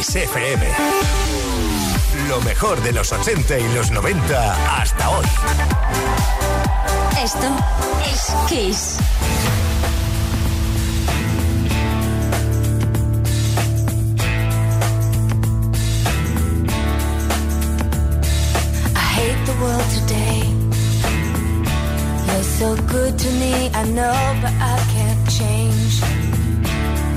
Kiss FM. Lo mejor de los 80 y los 90 hasta hoy. Esto es Kiss. I hate the world today. You're so good to me, I know, but I can't change.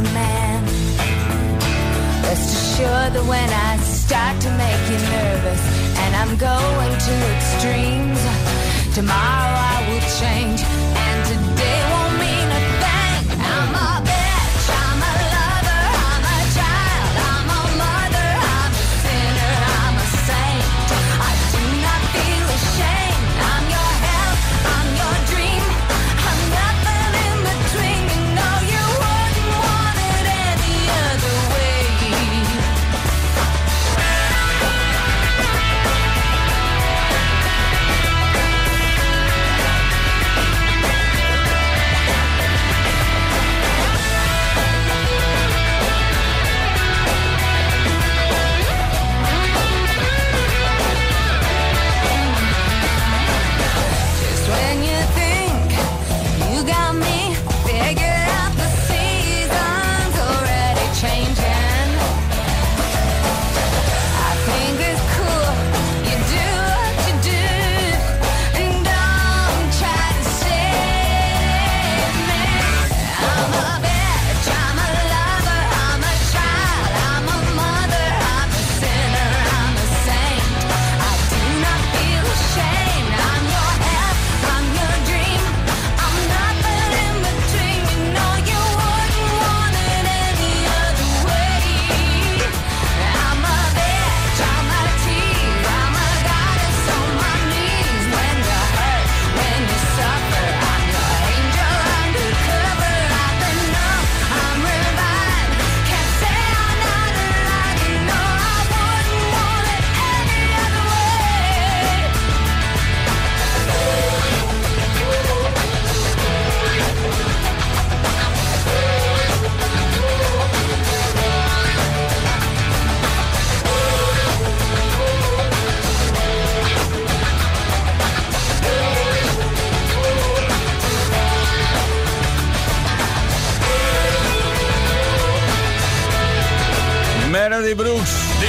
man. Rest assured that when I start to make you nervous and I'm going to extremes, tomorrow I will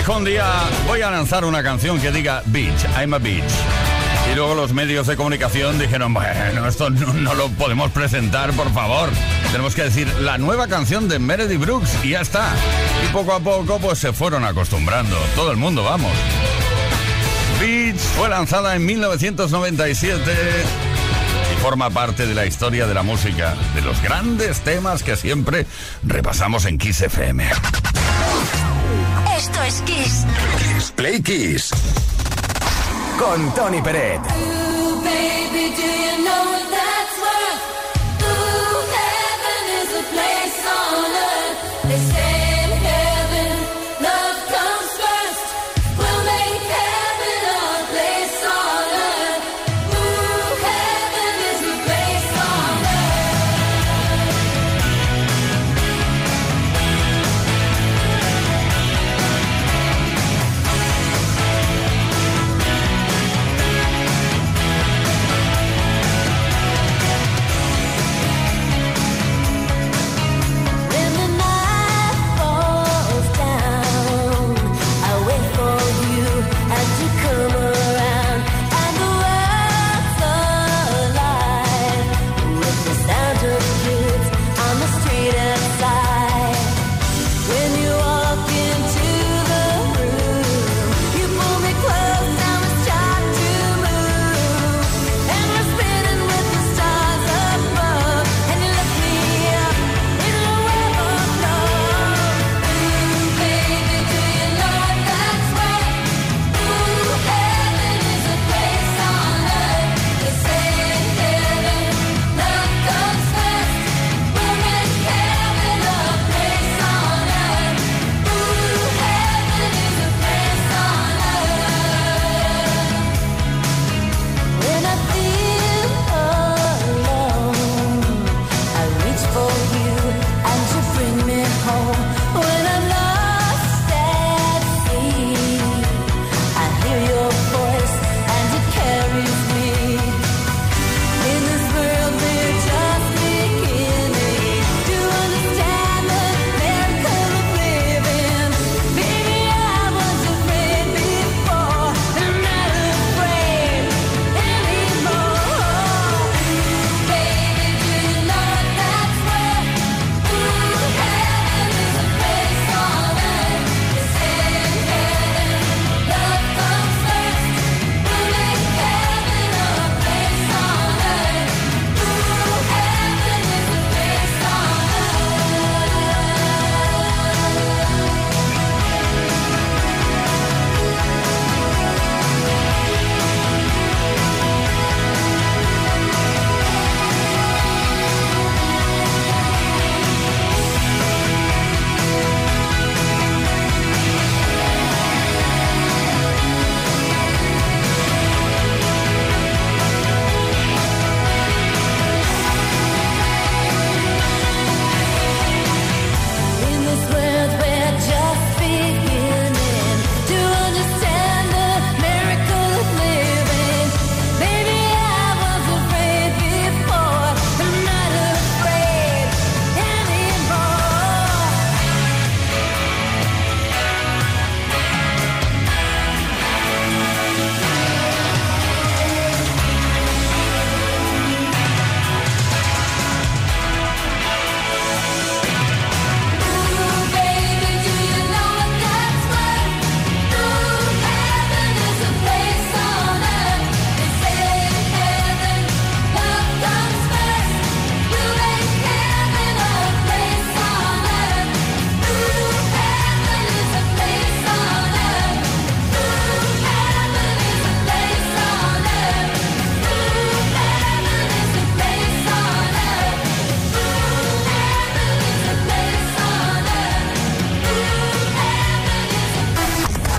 dijo un día, voy a lanzar una canción que diga Beach, I'm a Beach. Y luego los medios de comunicación dijeron, bueno, esto no, no lo podemos presentar, por favor. Tenemos que decir la nueva canción de Meredith Brooks y ya está. Y poco a poco pues se fueron acostumbrando. Todo el mundo, vamos. Beach fue lanzada en 1997 y forma parte de la historia de la música, de los grandes temas que siempre repasamos en Kiss FM. Es. Kiss Play Kiss. Con Tony Peret.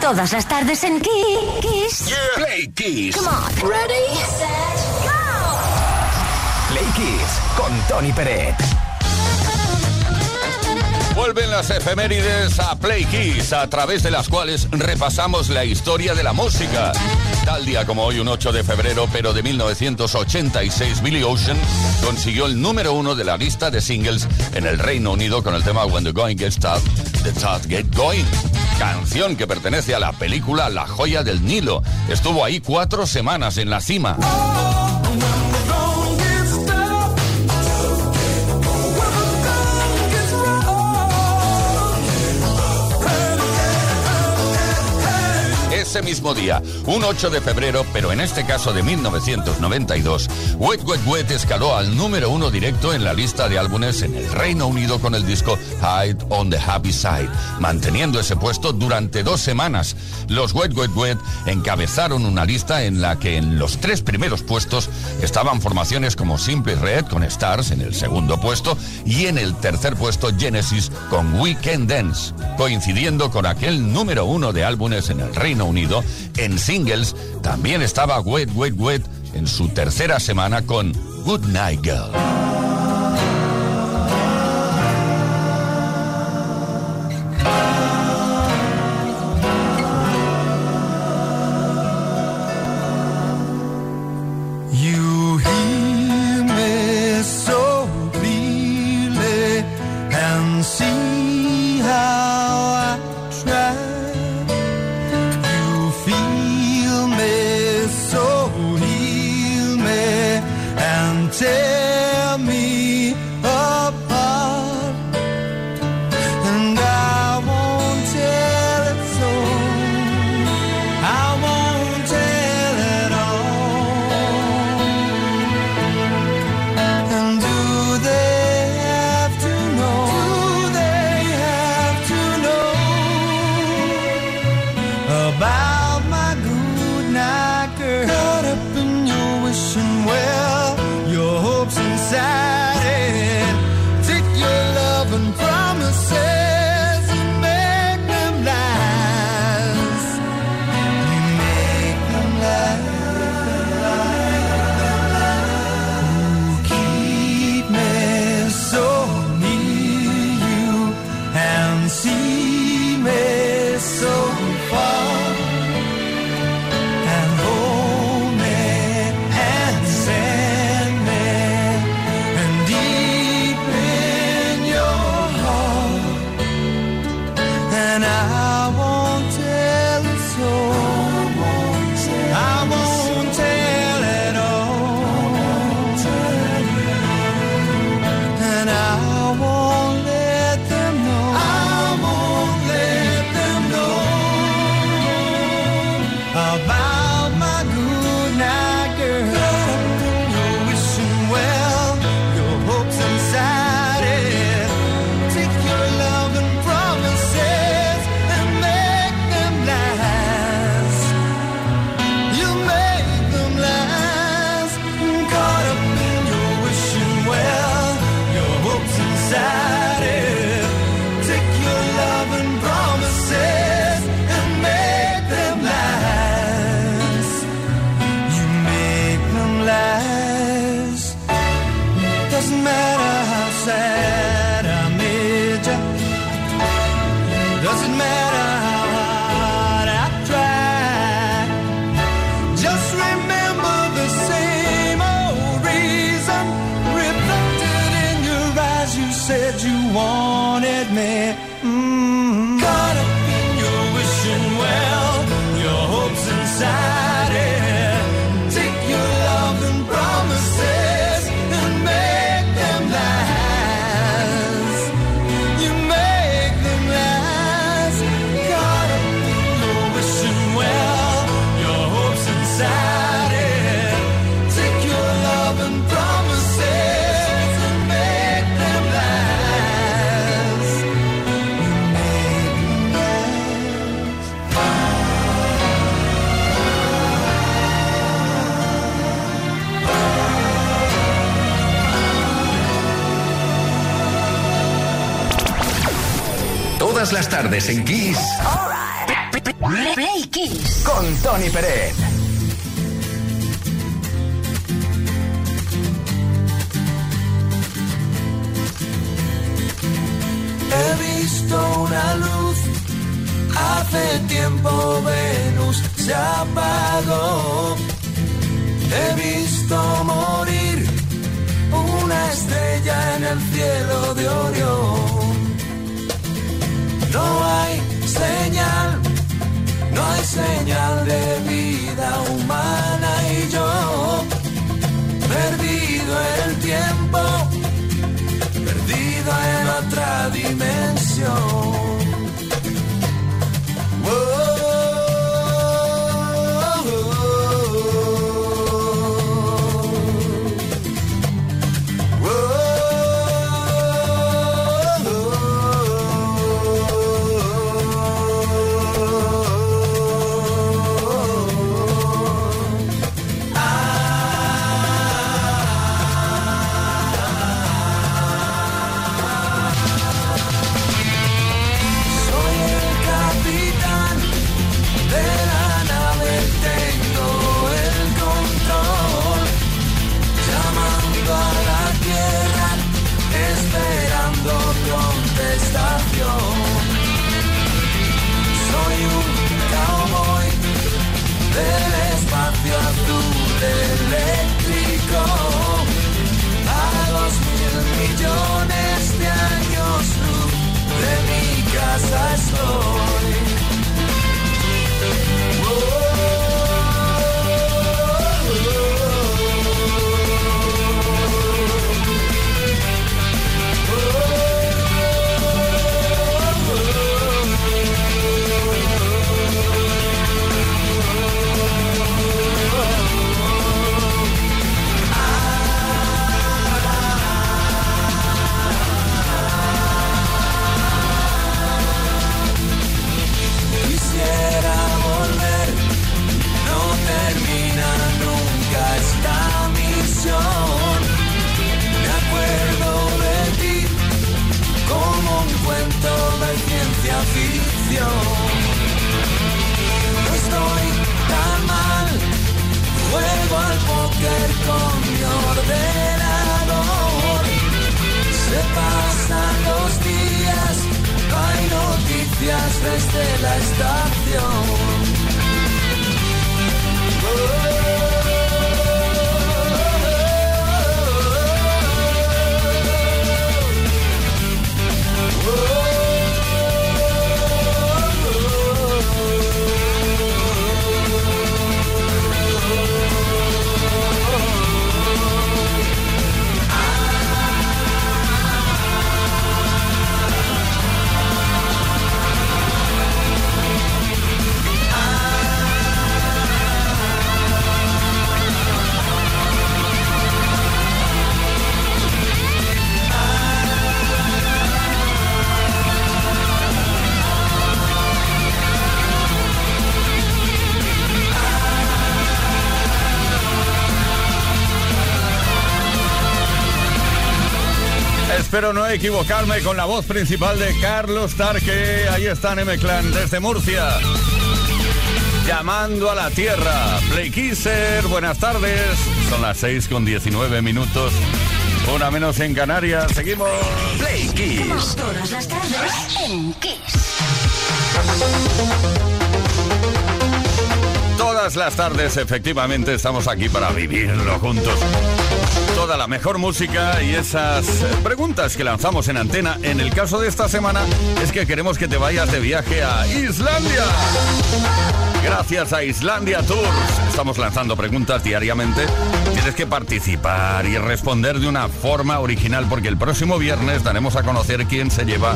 Todas las tardes en Kiss. Play Kiss. Come on. Ready, set, go. Play Kiss con Tony Peret. Vuelven las efemérides a Play Kiss, a través de las cuales repasamos la historia de la música. Tal día como hoy, un 8 de febrero, pero de 1986, Billy Ocean consiguió el número uno de la lista de singles en el Reino Unido con el tema When the Going Gets Tough, The Tough Get Going. Canción que pertenece a la película La Joya del Nilo. Estuvo ahí cuatro semanas en la cima. Ese mismo día, un 8 de febrero, pero en este caso de 1992, Wet Wet Wet escaló al número uno directo en la lista de álbumes en el Reino Unido con el disco Hide on the Happy Side, manteniendo ese puesto durante dos semanas. Los Wet Wet Wet encabezaron una lista en la que en los tres primeros puestos estaban formaciones como Simple Red con Stars en el segundo puesto y en el tercer puesto Genesis con Weekend Dance, coincidiendo con aquel número uno de álbumes en el Reino Unido. En singles también estaba Wet Wet Wet en su tercera semana con Good Night Girl. Todas las tardes en Kiss. Play Kiss. Con Tony Pérez. He visto una luz, hace tiempo Venus se apagó. He visto morir una estrella en el cielo de Orión. No hay señal, no hay señal de vida humana y yo, perdido el tiempo perdido en otra dimensión. Espero no equivocarme con la voz principal de Carlos Tarque. Ahí está M-Clan desde Murcia. Llamando a la Tierra. Play Kisser, buenas tardes. Son las 6 con 19 minutos. Una menos en Canarias. Seguimos. Play Kiss. Todas las tardes en Kiss. Todas las tardes, efectivamente, estamos aquí para vivirlo juntos. Toda la mejor música y esas preguntas que lanzamos en antena. En el caso de esta semana, es que queremos que te vayas de viaje a Islandia. Gracias a Islandia Tours. Estamos lanzando preguntas diariamente. Tienes que participar y responder de una forma original porque el próximo viernes daremos a conocer quién se lleva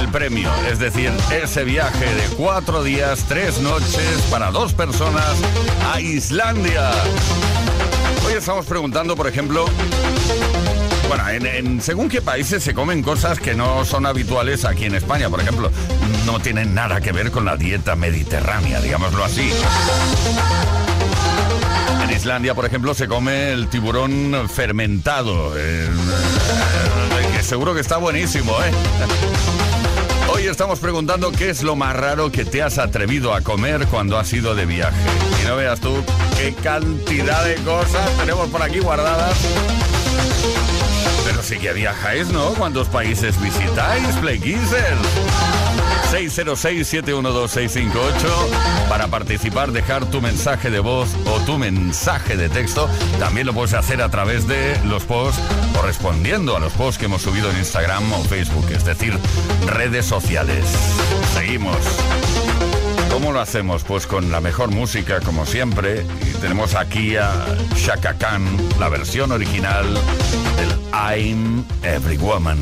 el premio. Es decir, ese viaje de cuatro días, tres noches para dos personas a Islandia. Hoy estamos preguntando, por ejemplo, bueno, en, según qué países se comen cosas que no son habituales aquí en España. Por ejemplo, no tienen nada que ver con la dieta mediterránea, digámoslo así. En Islandia, por ejemplo, se come el tiburón fermentado, que seguro que está buenísimo, ¿eh? Hoy estamos preguntando qué es lo más raro que te has atrevido a comer cuando has ido de viaje. Y no veas tú qué cantidad de cosas tenemos por aquí guardadas. Pero sí que viajáis, ¿no? ¿Cuántos países visitáis, Play Kissers? 606-712-658 para participar, dejar tu mensaje de voz o tu mensaje de texto. También lo puedes hacer a través de los posts correspondiendo a los posts que hemos subido en Instagram o Facebook, es decir, redes sociales. Seguimos. ¿Cómo lo hacemos? Pues con la mejor música, como siempre. Y tenemos aquí a Shaka Khan, la versión original del I'm Every Woman.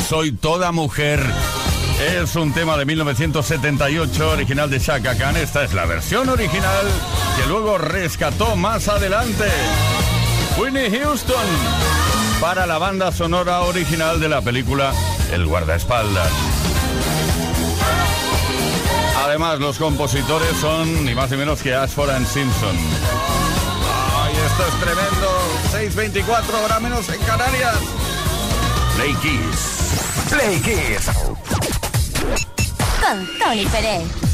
Soy toda mujer. Es un tema de 1978, original de Shaka Khan. Esta es la versión original que luego rescató más adelante Winnie Houston para la banda sonora original de la película El guardaespaldas. Además, los compositores son ni más ni menos que Ashford and Simpson. ¡Ay, esto es tremendo! 6.24 horas menos en Canarias. Play. Play Kiss. Con Tony Pérez.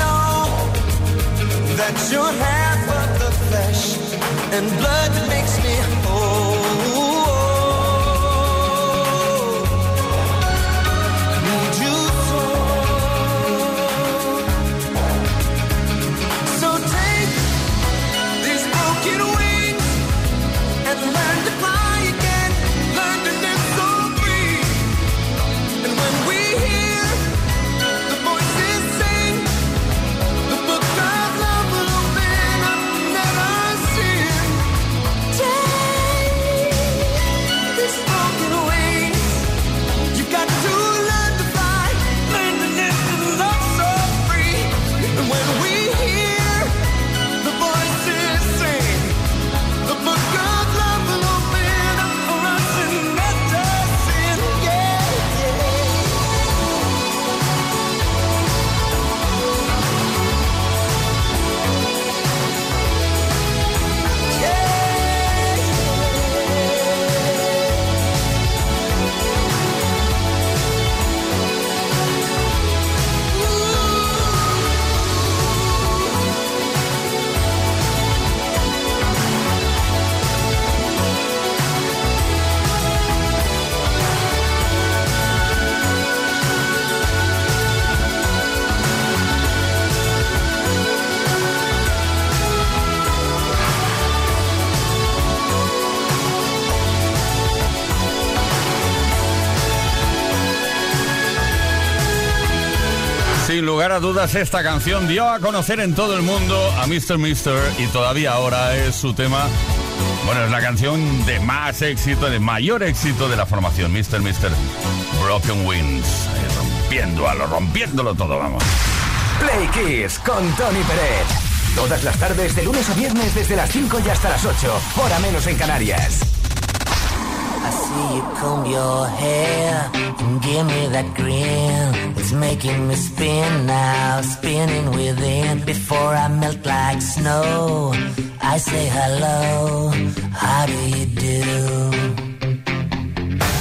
Know that you're half of the flesh and blood that makes me Lugar a dudas, esta canción dio a conocer en todo el mundo a Mr. Mister y todavía ahora es su tema. Bueno, es la canción de más éxito, de mayor éxito de la formación Mr. Mister Broken Wings. Ahí Rompiéndolo, rompiéndolo todo, vamos. Play Kiss con Tony Pérez. Todas las tardes, de lunes a viernes, desde las 5 y hasta las 8, hora menos en Canarias. See you comb your hair and give me that grin. It's making me spin now, spinning within. Before I melt like snow, I say hello. How do you do?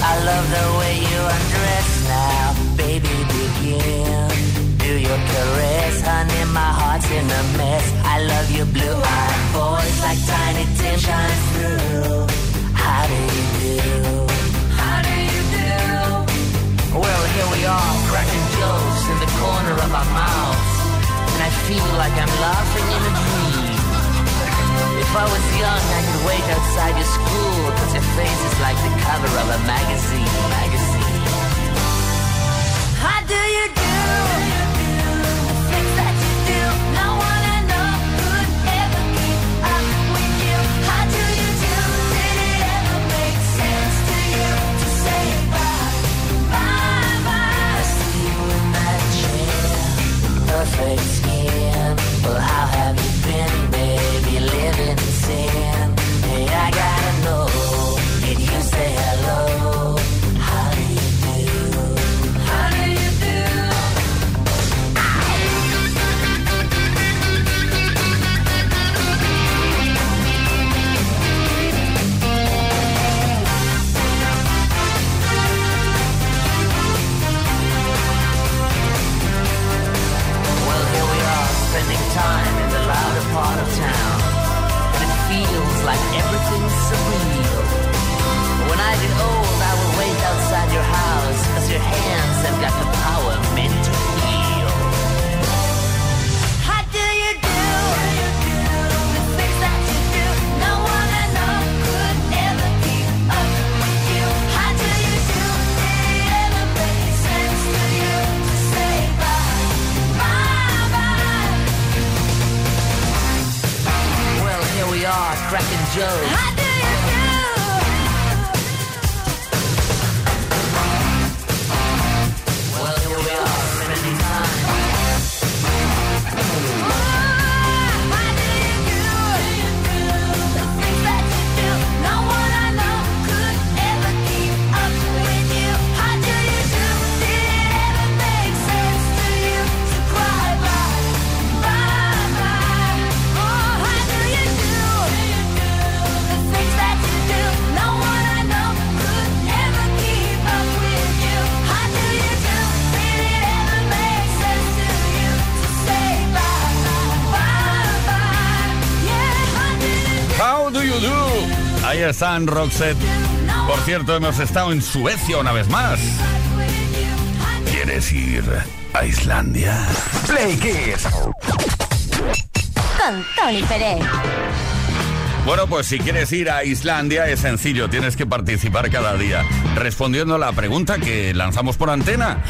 I love the way you undress now, baby. Begin. Do your caress, honey. My heart's in a mess. I love your blue-eyed voice like tiny Tim shines through. How do you do? Well, here we are, cracking jokes in the corner of our mouths, and I feel like I'm laughing in a dream. If I was young, I could wait outside your school, cause your face is like the cover of a magazine, magazine. How do you do? Ahí están, Roxette. Por cierto, hemos estado en Suecia una vez más. ¿Quieres ir a Islandia? Play Kiss. Con Tony Pérez. Bueno, pues si quieres ir a Islandia es sencillo, tienes que participar cada día respondiendo a la pregunta que lanzamos por antena.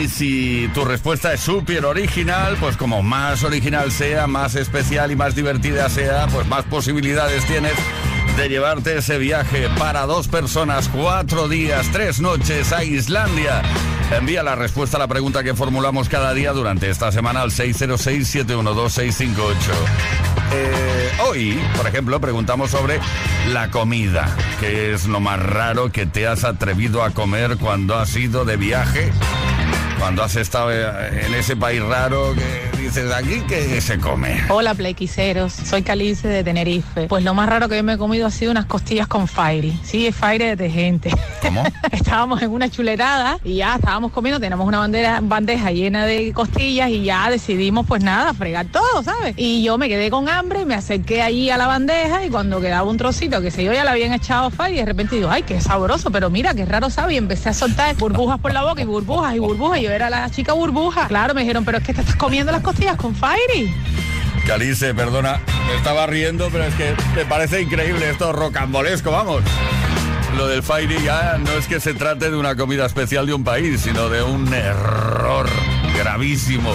Y si tu respuesta es súper original, pues como más original sea, más especial y más divertida sea, pues más posibilidades tienes de llevarte ese viaje para dos personas, cuatro días, tres noches a Islandia. Envía la respuesta a la pregunta que formulamos cada día durante esta semana al 606-712-658. Eh, hoy, por ejemplo, preguntamos sobre la comida. ¿Qué es lo más raro que te has atrevido a comer cuando has ido de viaje? Cuando has estado eh, en ese país raro que dices, aquí que se come. Hola, playquiseros. Soy Calice de Tenerife. Pues lo más raro que yo me he comido ha sido unas costillas con Fairy. Sí, Fairy de gente. ¿Cómo? estábamos en una chulerada y ya estábamos comiendo, tenemos una bandera, bandeja llena de costillas y ya decidimos, pues nada, fregar todo, ¿sabes? Y yo me quedé con hambre, me acerqué allí a la bandeja y cuando quedaba un trocito que se yo ya le habían echado Fairy, de repente digo, ay, qué sabroso, pero mira, qué raro sabe. Y empecé a soltar burbujas por la boca y burbujas y burbujas. Y yo era la chica burbuja. Claro, me dijeron, pero es que te estás comiendo las costillas con Fairy. Calice, perdona, me estaba riendo, pero es que me parece increíble esto rocambolesco, vamos. Lo del Fairy ya no es que se trate de una comida especial de un país, sino de un error gravísimo.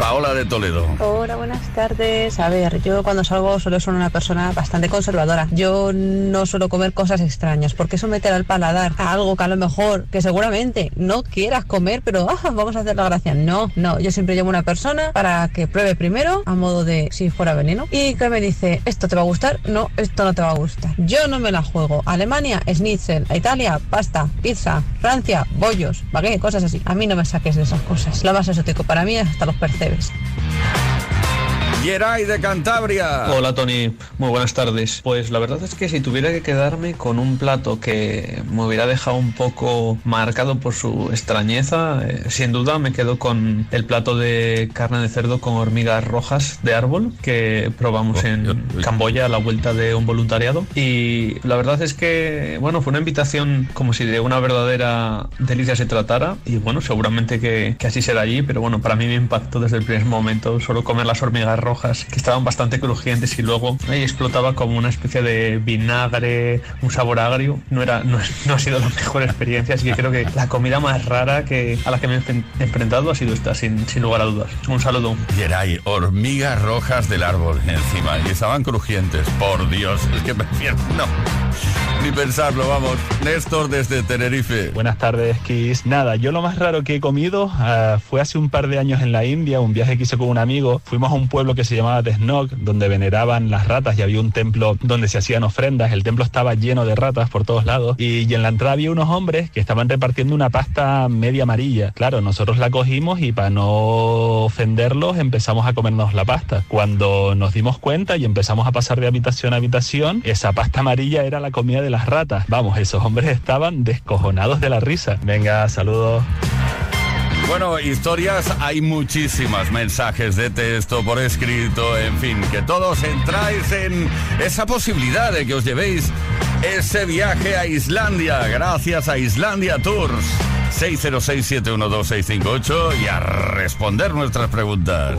Paola de Toledo. Hola, buenas tardes. A ver, yo cuando salgo suelo ser una persona bastante conservadora. Yo no suelo comer cosas extrañas porque eso meter al paladar a algo que a lo mejor, que seguramente no quieras comer, pero ah, vamos a hacer la gracia. No, no, yo siempre llevo una persona para que pruebe primero a modo de si fuera veneno y que me dice, esto te va a gustar, no, esto no te va a gustar. Yo no me la juego. Alemania, schnitzel. Italia, pasta, pizza. Francia, bollos, baguette, cosas así. A mí no me saques de esas cosas. Lo más exótico para mí es hasta los percebes. games. Geray de Cantabria. Hola Tony, muy buenas tardes. Pues la verdad es que si tuviera que quedarme con un plato que me hubiera dejado un poco marcado por su extrañeza, eh, sin duda me quedo con el plato de carne de cerdo con hormigas rojas de árbol que probamos en Camboya a la vuelta de un voluntariado. Y la verdad es que, bueno, fue una invitación como si de una verdadera delicia se tratara. Y bueno, seguramente que, que así será allí, pero bueno, para mí me impactó desde el primer momento solo comer las hormigas rojas rojas que estaban bastante crujientes y luego ahí explotaba como una especie de vinagre, un sabor agrio. No, era, no, no ha sido la mejor experiencia, así que creo que la comida más rara que, a la que me he enfren- enfrentado ha sido esta, sin, sin lugar a dudas. Un saludo. Geray, hormigas rojas del árbol encima. Y estaban crujientes. Por Dios, es que prefiero. No. Ni pensarlo, vamos. Néstor desde Tenerife. Buenas tardes, Kiss. Nada, yo lo más raro que he comido ah, fue hace un par de años en la India, un viaje que hice con un amigo. Fuimos a un pueblo que se llamaba Desnok, donde veneraban las ratas y había un templo donde se hacían ofrendas. El templo estaba lleno de ratas por todos lados y, y en la entrada había unos hombres que estaban repartiendo una pasta media amarilla. Claro, nosotros la cogimos y para no ofenderlos empezamos a comernos la pasta. Cuando nos dimos cuenta y empezamos a pasar de habitación a habitación, esa pasta amarilla era la comida de las ratas. Vamos, esos hombres estaban descojonados de la risa. Venga, saludos. Bueno, historias hay muchísimas, mensajes de texto, por escrito, en fin, que todos entráis en esa posibilidad de que os llevéis ese viaje a Islandia, gracias a Islandia Tours. 606-712-658 y a responder nuestras preguntas.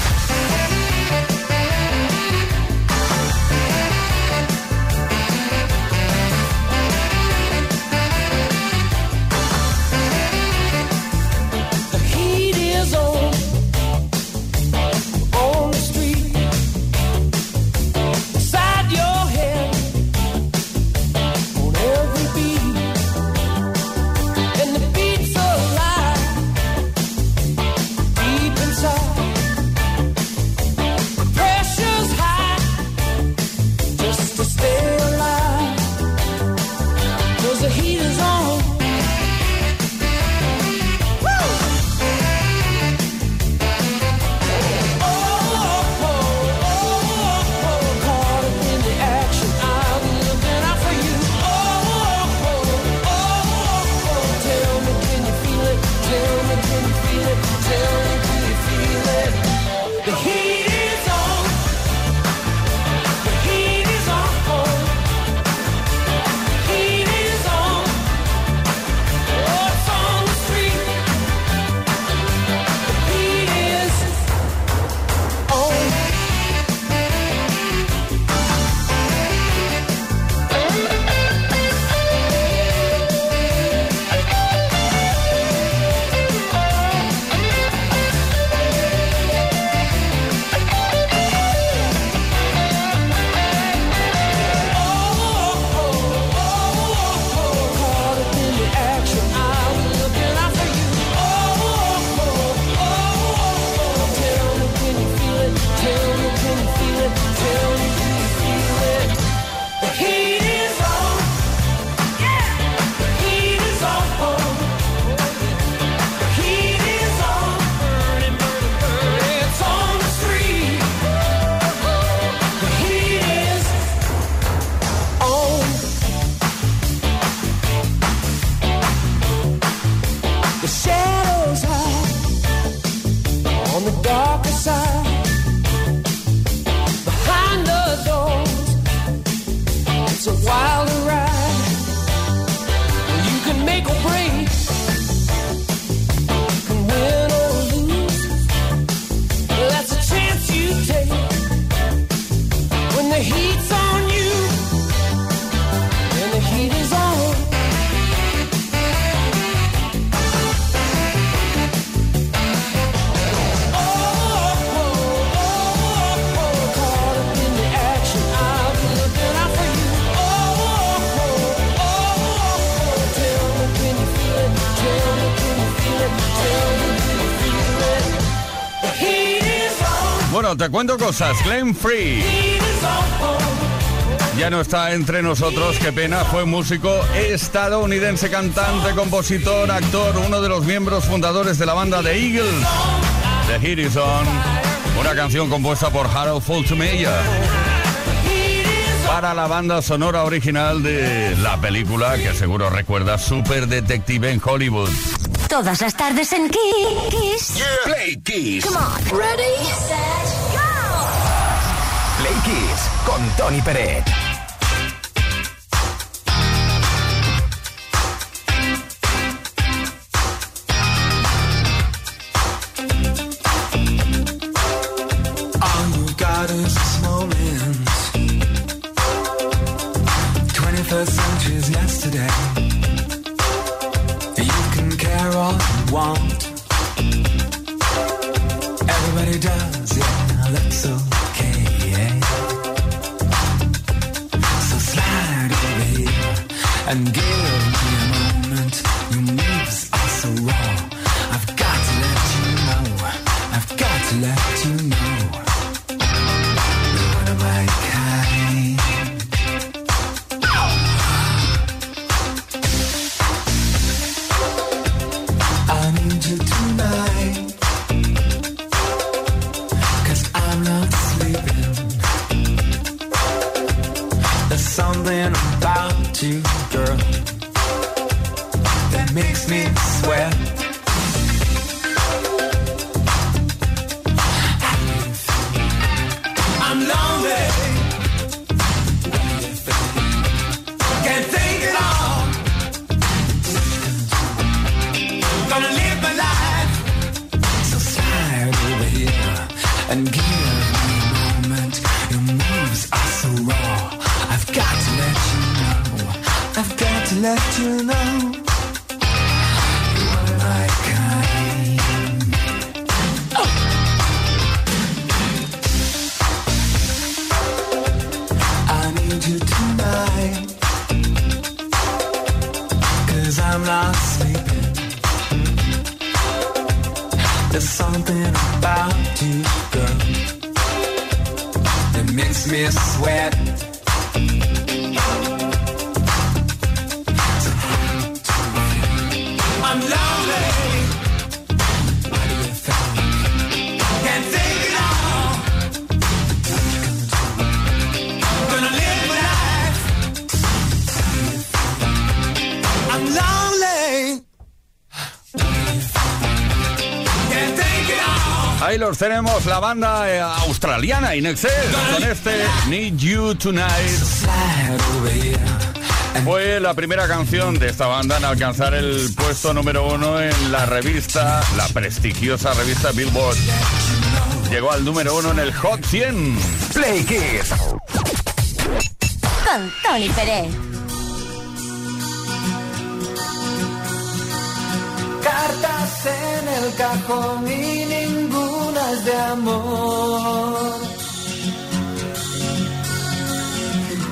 heat's on. Bueno, te cuento cosas. Glenn Free. Ya no está entre nosotros, qué pena, fue músico estadounidense, cantante, compositor, actor, uno de los miembros fundadores de la banda The Eagles, The Harrison, una canción compuesta por Harold Fultmeyer para la banda sonora original de la película que seguro recuerda Super Detective en Hollywood. Todas las tardes en Kiss. Play Kiss. Come on. Ready. Tony Peret. Taylor tenemos la banda eh, australiana In con este Need You Tonight. Fue la primera canción de esta banda en alcanzar el puesto número uno en la revista, la prestigiosa revista Billboard. Llegó al número uno en el Hot 100. Play Kids. Con Tony Pérez. Cartas en el cajón de amor.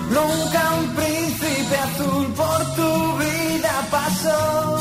Nunca un príncipe azul por tu vida pasó.